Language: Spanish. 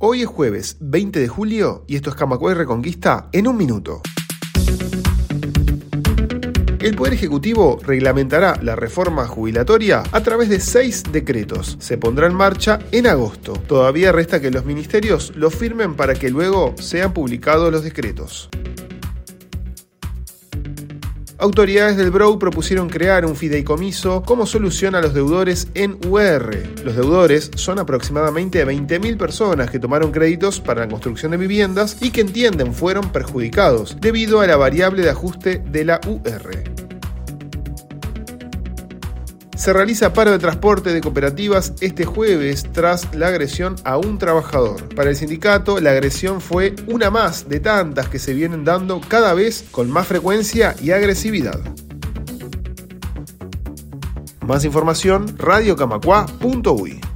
Hoy es jueves 20 de julio y esto es Camacuay Reconquista en un minuto. El Poder Ejecutivo reglamentará la reforma jubilatoria a través de seis decretos. Se pondrá en marcha en agosto. Todavía resta que los ministerios lo firmen para que luego sean publicados los decretos. Autoridades del BROW propusieron crear un fideicomiso como solución a los deudores en UR. Los deudores son aproximadamente 20.000 personas que tomaron créditos para la construcción de viviendas y que entienden fueron perjudicados debido a la variable de ajuste de la UR se realiza paro de transporte de cooperativas este jueves tras la agresión a un trabajador. Para el sindicato, la agresión fue una más de tantas que se vienen dando cada vez con más frecuencia y agresividad. Más información, radiocamacua.uy.